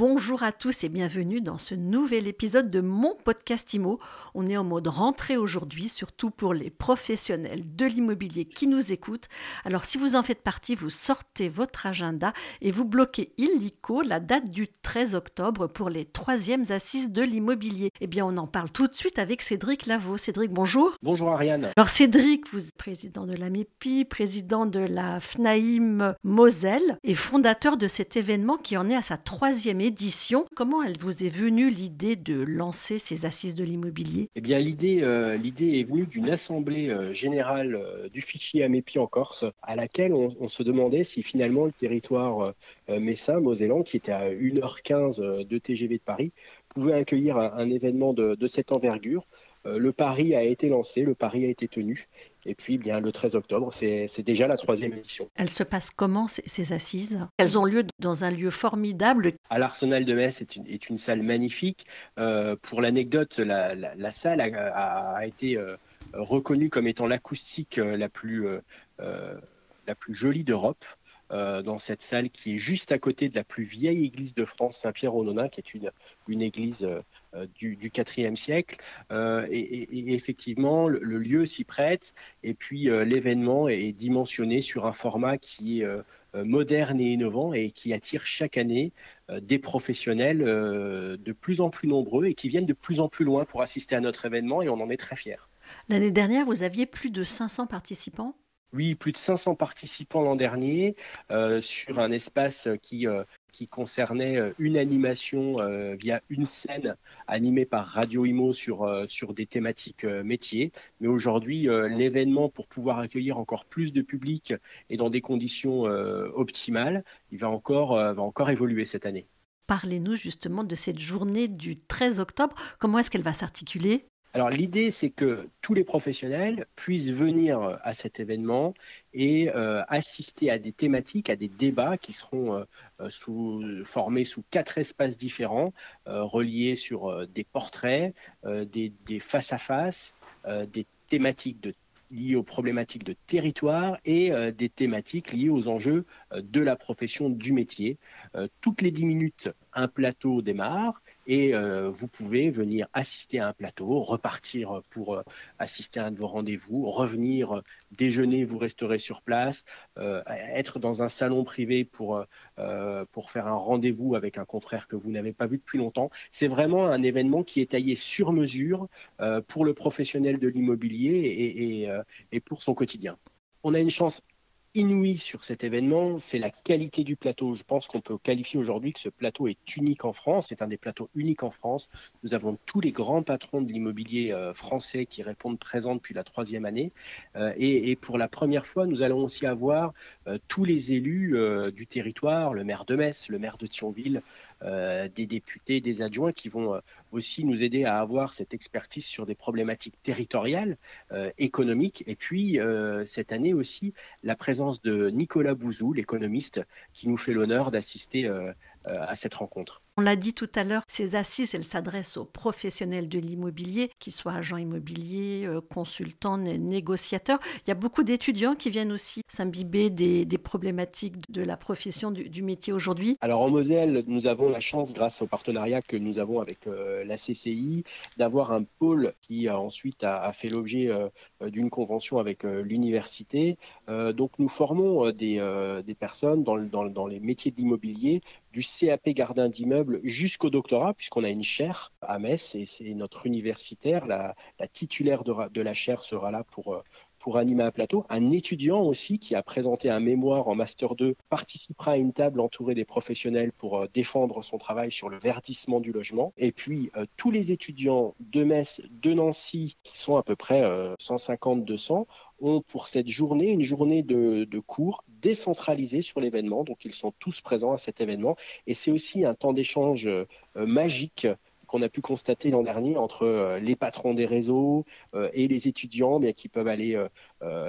Bonjour à tous et bienvenue dans ce nouvel épisode de mon podcast IMO. On est en mode rentrée aujourd'hui, surtout pour les professionnels de l'immobilier qui nous écoutent. Alors si vous en faites partie, vous sortez votre agenda et vous bloquez illico la date du 13 octobre pour les troisièmes assises de l'immobilier. Eh bien on en parle tout de suite avec Cédric Lavaux. Cédric, bonjour. Bonjour Ariane. Alors Cédric, vous êtes président de la MEPI, président de la FNAIM Moselle et fondateur de cet événement qui en est à sa troisième édition Comment elle vous est venue l'idée de lancer ces assises de l'immobilier? Eh bien, l'idée, euh, l'idée est venue d'une assemblée euh, générale euh, du fichier Amépi en Corse, à laquelle on, se demandait si finalement le territoire messin, mosellan, qui était à 1h15 de TGV de Paris, pouvait accueillir un, événement de, de cette envergure. Le pari a été lancé, le pari a été tenu. Et puis, bien, le 13 octobre, c'est déjà la troisième édition. Elles se passent comment, ces, assises? Elles ont lieu dans un lieu formidable. À l'Arsenal de Metz est une, est une salle magnifique. Euh, pour l'anecdote, la, la, salle a, a été euh, reconnue comme étant l'acoustique euh, la, plus la plus jolie d'Europe. Euh, dans cette salle qui est juste à côté de la plus vieille église de France, Saint-Pierre-au-Nonain, qui est une, une église euh, du, du 4e siècle. Euh, et, effectivement, le, lieu s'y prête. Et puis, l'événement est dimensionné sur un format qui est moderne et innovant et qui attire chaque année des professionnels de plus en plus nombreux et qui viennent de plus en plus loin pour assister à notre événement et on en est très fiers. L'année dernière, vous aviez plus de 500 participants oui, plus de 500 participants l'an dernier euh, sur un espace qui, euh, concernait euh, une animation via une scène animée par Radio Imo sur, des thématiques métiers. Mais aujourd'hui, l'événement, pour pouvoir accueillir encore plus de public et dans des conditions optimales, il va encore évoluer cette année. Parlez-nous justement de cette journée du 13 octobre. Comment est-ce qu'elle va s'articuler? Alors l'idée, c'est que tous les professionnels puissent venir à cet événement et euh, assister à des thématiques, à des débats qui seront euh, euh, formés sous quatre espaces différents, reliés sur des portraits, des, face-à-face, des thématiques liées aux problématiques de territoire et euh, des thématiques liées aux enjeux euh, de la profession du métier. Euh, toutes les dix minutes, un plateau démarre et vous pouvez venir assister à un plateau, repartir pour assister à un de vos rendez-vous, revenir déjeuner, vous resterez sur place, être dans un salon privé pour, pour faire un rendez-vous avec un confrère que vous n'avez pas vu depuis longtemps. C'est vraiment un événement qui est taillé sur mesure pour le professionnel de l'immobilier et, et, et pour son quotidien. On a une chance inouïe sur cet événement, c'est la qualité du plateau. Je pense qu'on peut qualifier aujourd'hui que ce plateau est unique en France, c'est un des plateaux uniques en France. Nous avons tous les grands patrons de l'immobilier euh, français qui répondent présents depuis la troisième année. Euh, et, pour la première fois, nous allons aussi avoir euh, tous les élus du territoire, le maire de Metz, le maire de Thionville, des députés, des adjoints qui vont aussi nous aider à avoir cette expertise sur des problématiques territoriales, économiques. Et puis, cette année aussi, la présence de Nicolas Bouzou, l'économiste, qui nous fait l'honneur d'assister euh, euh, à cette rencontre. On l'a dit tout à l'heure, ces assises, elles s'adressent aux professionnels de l'immobilier, qu'ils soient agents immobiliers, euh, consultants, négociateurs. Il y a beaucoup d'étudiants qui viennent aussi s'imbiber des, problématiques de la profession du, métier aujourd'hui. Alors en Moselle, nous avons la chance, grâce au partenariat que nous avons avec euh, la CCI, d'avoir un pôle qui ensuite a, fait l'objet d'une convention avec l'université. donc nous formons des, personnes dans, dans les métiers de l'immobilier du CAP gardien d'immeuble jusqu'au doctorat, puisqu'on a une chaire à Metz et c'est notre universitaire, la, titulaire de, la chaire sera là pour, euh, pour animer un plateau. Un étudiant aussi qui a présenté un mémoire en Master 2 participera à une table entourée des professionnels pour euh, défendre son travail sur le verdissement du logement. Et puis euh, tous les étudiants de Metz, de Nancy, qui sont à peu près 150-200, ont pour cette journée une journée de cours décentralisée sur l'événement. Donc ils sont tous présents à cet événement. Et c'est aussi un temps d'échange magique qu'on a pu constater l'an dernier entre les patrons des réseaux et les étudiants qui peuvent aller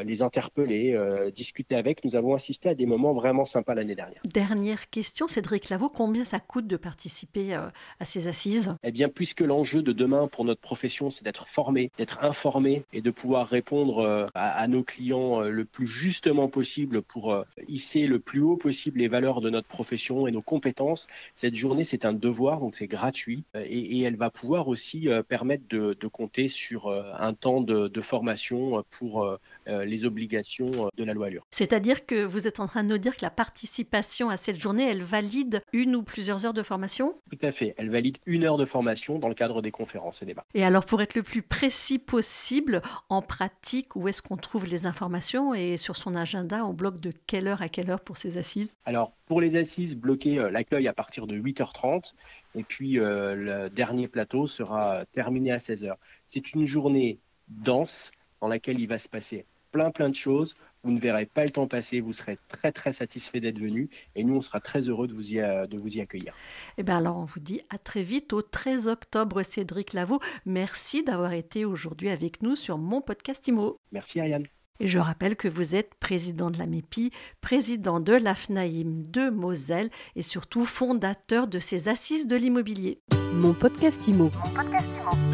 les interpeller, discuter avec. Nous avons assisté à des moments vraiment sympas l'année dernière. Dernière question, Cédric Lavaux, combien ça coûte de participer à ces assises? Eh bien, puisque l'enjeu de demain pour notre profession, c'est d'être formé, d'être informé et de pouvoir répondre à, nos clients le plus justement possible pour hisser le plus haut possible les valeurs de notre profession et nos compétences. Cette journée, c'est un devoir, donc c'est gratuit et, elle va pouvoir aussi permettre de, compter sur un temps de, formation pour les obligations de la loi Allure. C'est-à-dire que vous êtes en train de nous dire que la participation à cette journée, elle valide une ou plusieurs heures de formation? Tout à fait. Elle valide une heure de formation dans le cadre des conférences et débats. Et alors, pour être le plus précis possible, en pratique, où est-ce qu'on trouve les informations? Et sur son agenda, on bloque de quelle heure à quelle heure pour ces assises? Alors, pour les assises, bloquer euh, l'accueil à partir de 8h30 et puis euh, le dernier plateau sera terminé à 16h. C'est une journée dense dans laquelle il va se passer plein plein de choses. Vous ne verrez pas le temps passer, vous serez très très satisfait d'être venu et nous on sera très heureux de vous y, euh, de vous y accueillir. Et eh bien alors on vous dit à très vite au 13 octobre Cédric Lavaux. Merci d'avoir été aujourd'hui avec nous sur mon podcast IMO. Merci Ariane. Et je rappelle que vous êtes président de la MEPI, président de l'AFNAIM de Moselle et surtout fondateur de ces assises de l'immobilier. Mon podcast IMO. Mon podcast IMO.